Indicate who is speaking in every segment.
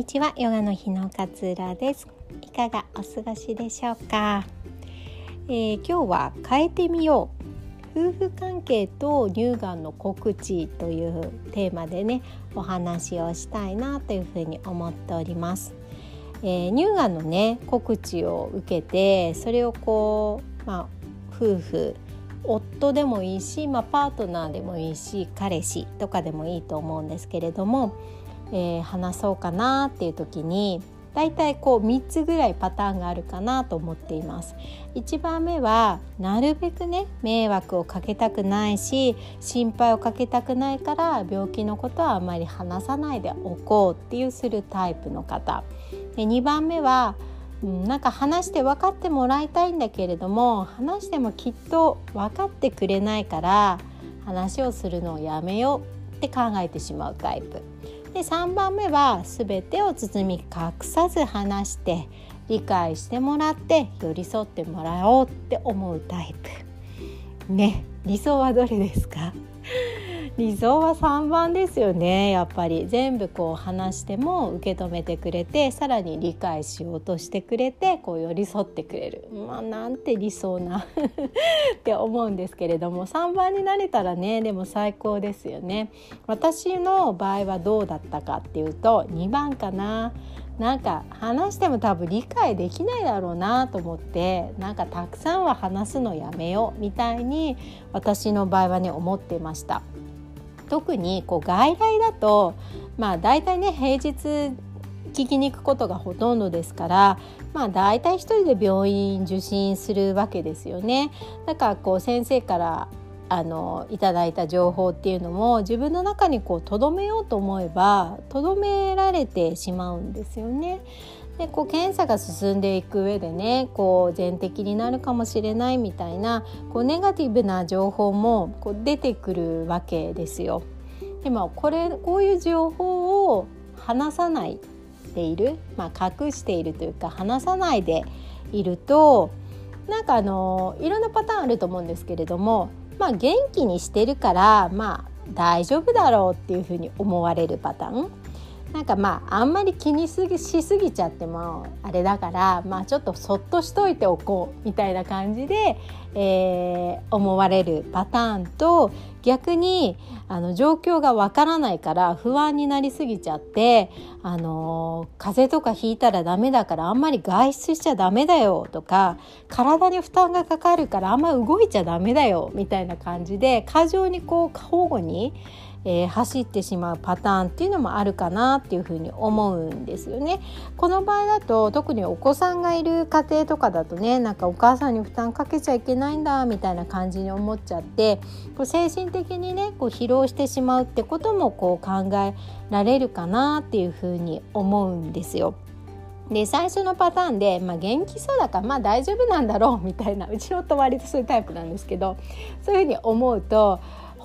Speaker 1: にちはヨガの日の勝浦です。いかがお過ごしでしょうか、えー、今日は変えてみよう。夫婦関係と乳がんの告知というテーマでねお話をしたいなというふうに思っております、えー、乳がんのね告知を受けてそれをこうまあ夫婦夫でもいいし、まあ、パートナーでもいいし彼氏とかでもいいと思うんですけれどもえー、話そうかなっていう時にだいたいこう3つぐらいパターンがあるかなと思っています。1番目はなるべくね迷惑をかけたくないし心配をかけたくないから病気のことはあまり話さないでおこうっていうするタイプの方。で2番目はうん、なんか話して分かってもらいたいんだけれども話してもきっと分かってくれないから話をするのをやめようって考えてしまうタイプ。で3番目は全てを包み隠さず話して理解してもらって寄り添ってもらおうって思うタイプ。ね理想はどれですか？理想は3番ですよね。やっぱり。全部こう話しても受け止めてくれてさらに理解しようとしてくれてこう寄り添ってくれる。まあなんて理想な って思うんですけれども。3番になれたらねでも最高ですよね。私の場合はどうだったかっていうと2番かな。なんか話しても多分理解できないだろうなと思ってなんかたくさんは話すのやめようみたいに私の場合はね思ってました。特にこう外来だとまあ大体ね平日聞きに行くことがほとんどですからまあ大体一人で病院受診するわけですよね。だからこう先生からあのいただいた情報っていうのも自分の中にこう留めようと思えば留められてしまうんですよね。でこう検査が進んでいく上でねこう全摘になるかもしれないみたいなこうネガティブな情報もこう出てくるわけですよ。でもこれこういう情報を話さないでいる、まあ、隠しているというか話さないでいるとなんかあのいろんなパターンあると思うんですけれども、まあ、元気にしてるからまあ大丈夫だろうっていうふうに思われるパターンなんかまああんまり気にすぎしすぎちゃってもあれだからまあちょっとそっとしといておこうみたいな感じで、えー、思われるパターンと逆にあの状況がわからないから不安になりすぎちゃってあの風邪とかひいたらダメだからあんまり外出しちゃダメだよとか体に負担がかかるからあんまり動いちゃダメだよみたいな感じで過剰にこう交互にえー、走ってしまうパターンっていうのもあるかなっていうふうに思うんですよね。この場合だと特にお子さんがいる家庭とかだとねなんかお母さんに負担かけちゃいけないんだみたいな感じに思っちゃってこう精神的にねこう疲労してしまうってこともこう考えられるかなっていうふうに思うんですよ。で最初のパターンで、まあ、元気そうだからまあ大丈夫なんだろうみたいなうちの夫割とそういうタイプなんですけどそういうふうに思うと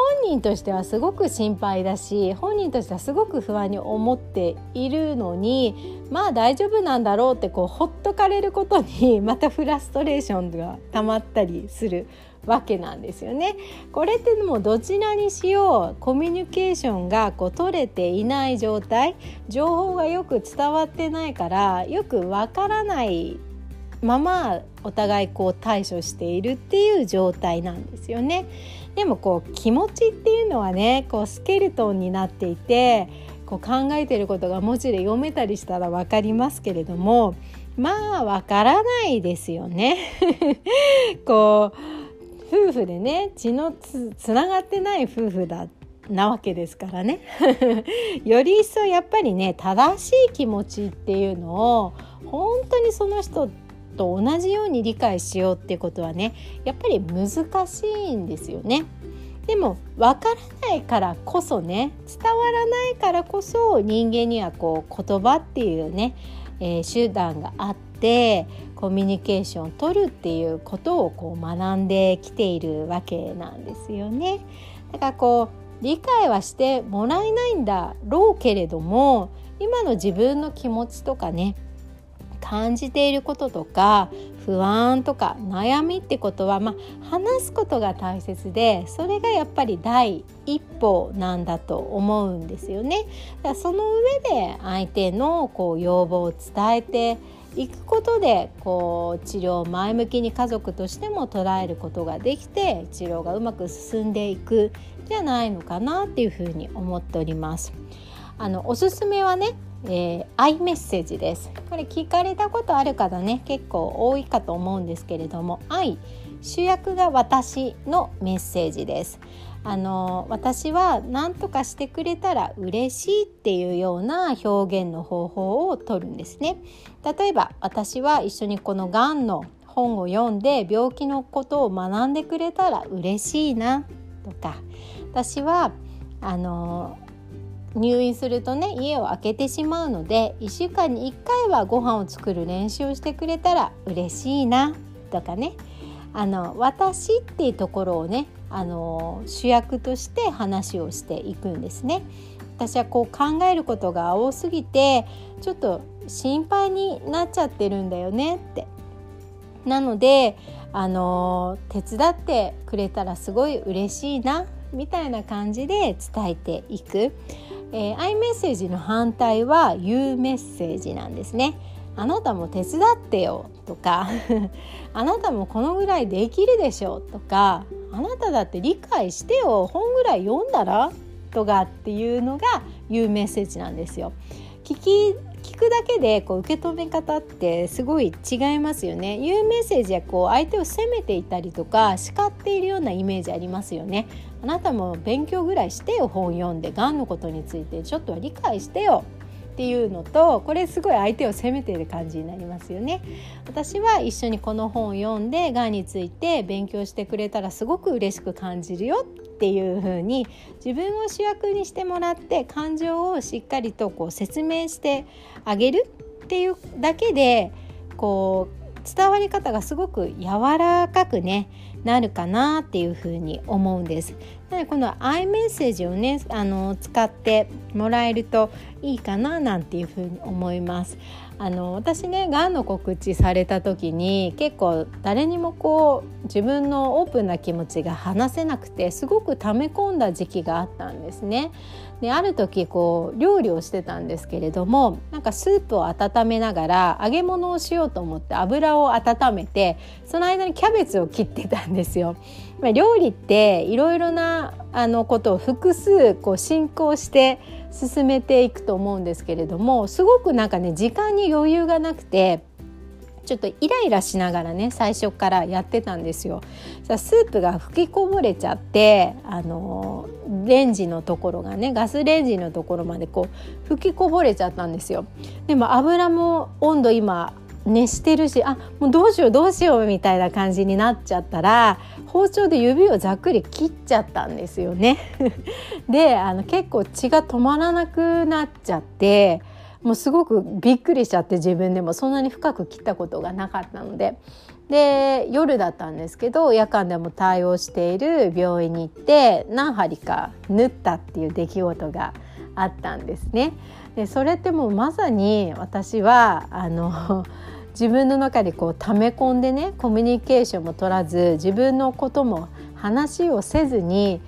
Speaker 1: 本人としてはすごく心配だし本人としてはすごく不安に思っているのにまあ大丈夫なんだろうってこうほっとかれることに またフラストレーションが溜まったりするわけなんですよね。これってもうどちらにしようコミュニケーションがこう取れていない状態情報がよく伝わってないからよくわからないままお互いこう対処しているっていう状態なんですよね。でもこう気持ちっていうのはねこうスケルトンになっていてこう考えてることが文字で読めたりしたら分かりますけれどもまあ分からないですよね。こう夫婦でね血のつつながってない夫婦だなわけですからね より一層やっぱりね正しい気持ちっていうのを本当にその人と同じように理解しようってことはねやっぱり難しいんですよね。でも分からないからこそね伝わらないからこそ人間にはこう言葉っていうね、えー、手段があってコミュニケーションを取るっていうことをこう学んできているわけなんですよね。だからこう理解はしてもらえないんだろうけれども今の自分の気持ちとかね感じていることとか不安とか悩みってことは、まあ、話すことが大切でそれがやっぱり第一歩なんだと思うんですよね。だからその上で相手のこう要望を伝えていくことでこう治療を前向きに家族としても捉えることができて治療がうまく進んでいくじゃないのかなっていうふうに思っております。あのおすすめはねえー、アイメッセージです。これ聞かれたことある方ね結構多いかと思うんですけれども愛主役が私のメッセージです。あの私は何とかしてくれたら嬉しいっていうような表現の方法をとるんですね。例えば私は一緒にこのがんの本を読んで病気のことを学んでくれたら嬉しいなとか私はあの入院するとね家を空けてしまうので1週間に1回はご飯を作る練習をしてくれたら嬉しいなとかね。あの私っていうところをねあの主役として話をしていくんですね。私はこう考えることが多すぎてちょっと心配になっちゃってるんだよねって。なのであの手伝ってくれたらすごい嬉しいなみたいな感じで伝えていく、えー、アイメッセージの反対は U メッセージなんですね。あなたも手伝ってよとか あなたもこのぐらいできるでしょとかあなただって理解してよ本ぐらい読んだらとかっていうのが言うメッセージなんですよ。聞き聞くだけでこう受け止め方ってすごい違いますよね。いうメッセージはこう相手を責めていたりとか叱っているようなイメージありますよね。あなたも勉強ぐらいしてよ本読んでがんのことについてちょっとは理解してよっていうのとこれすごい相手を責めている感じになりますよね。私は一緒にこの本を読んでがんについて勉強してくれたらすごく嬉しく感じるよっていう風に自分を主役にしてもらって感情をしっかりとこう説明してあげるっていうだけでこう伝わり方がすごく柔らかくねなるかなっていうふうに思うんです。なのでこのアイメッセージをねあの使ってもらえるといいかななんていうふうに思います。あの私ねがんの告知された時に結構誰にもこう自分のオープンな気持ちが話せなくてすごく溜め込んだ時期があったんですね。である時こう料理をしてたんですけれどもなんかスープを温めながら揚げ物をしようと思って油を温めてその間にキャベツを切ってたんですよ。料理っていろいろなあのことを複数こう進行して進めていくと思うんですけれどもすごくなんかね時間に余裕がなくてちょっとイライラしながらね最初からやってたんですよ。さスープが吹きこぼれちゃってあのレンジのところがねガスレンジのところまでこう吹きこぼれちゃったんですよ。でも油も温度今熱してるしあもうどうしようどうしようみたいな感じになっちゃったら包丁で指をざっくり切っちゃったんですよね。であの結構血が止まらなくなっちゃってもうすごくびっくりしちゃって自分でもそんなに深く切ったことがなかったので。で夜だったんですけど夜間でも対応している病院に行って何針か縫ったっていう出来事があったんですね。でそれってもうまさに私はあの自分の中でこう溜め込んでねコミュニケーションも取らず自分のことも話をせずに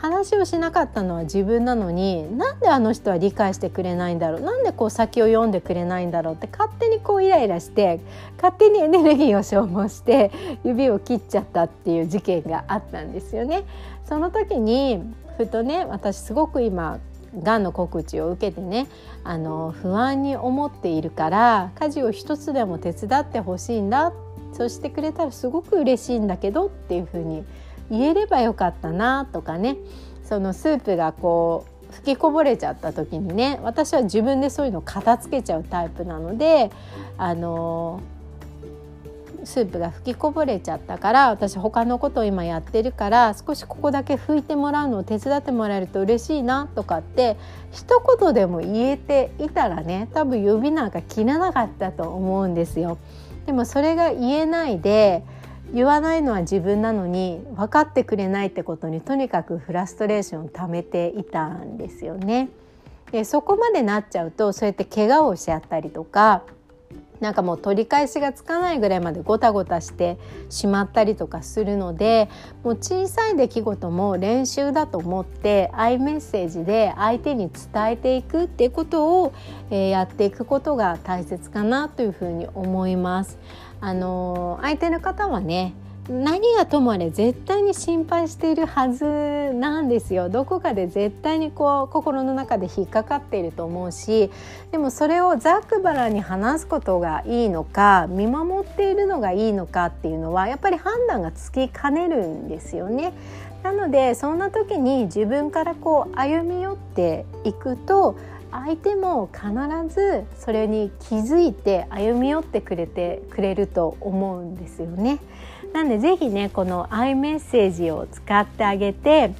Speaker 1: 話をしなかったのは自分なのになんであの人は理解してくれないんだろうなんでこう先を読んでくれないんだろうって勝手にこうイライラして勝手にエネルギーを消耗して指を切っちゃったっていう事件があったんですよね。その時にふとね私すごく今がんの告知を受けてねあの不安に思っているから家事を一つでも手伝ってほしいんだ。そうしてくれたらすごく嬉しいんだけどっていうふうに言えればよかったなとかね。そのスープがこう吹きこぼれちゃった時にね私は自分でそういうの片付けちゃうタイプなのであのスープが吹きこぼれちゃったから私他のことを今やってるから少しここだけ拭いてもらうのを手伝ってもらえると嬉しいなとかって一言でも言えていたらね多分指なんか切らなかったと思うんですよ。でもそれが言えないで言わないのは自分なのに分かってくれないってことにとにかくフラストレーションを溜めていたんですよね。でそこまでなっちゃうとそうやって怪我をしちゃったりとかなんかもう取り返しがつかないぐらいまでごたごたしてしまったりとかするのでもう小さい出来事も練習だと思ってアイメッセージで相手に伝えていくっていうことを、えー、やっていくことが大切かなというふうに思います。あのー、相手の方はね何がともあれ絶対に心配しているはずなんですよどこかで絶対にこう心の中で引っかかっていると思うしでもそれをざっくばらに話すことがいいのか見守っているのがいいのかっていうのはやっぱり判断がつきかねるんですよね。なのでそんな時に自分からこう歩み寄っていくと相手も必ずそれに気づいて歩み寄ってくれてくれると思うんですよね。なんでぜひねこのアイメッセージを使ってあげて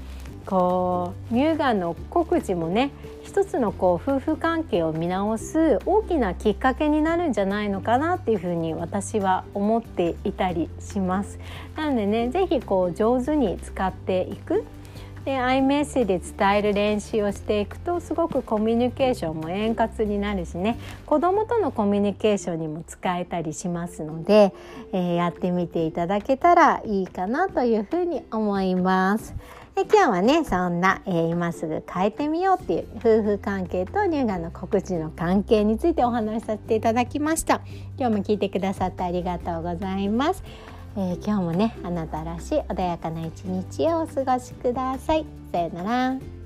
Speaker 1: こう乳がんの告知もね一つのこう夫婦関係を見直す大きなきっかけになるんじゃないのかなっていうふうに私は思っていたりします。なのでね是非こう上手に使っていくでアイメッセージで伝える練習をしていくとすごくコミュニケーションも円滑になるしね。子どもとのコミュニケーションにも使えたりしますので、えー、やってみていただけたらいいかなというふうに思います。で今日はねそんな、えー、今すぐ変えてみようっていう夫婦関係と乳がんの告知の関係についてお話しさせていただきました。今日も聞いてくださってありがとうございます。えー、今日もねあなたらしい穏やかな一日をお過ごしください。さよなら。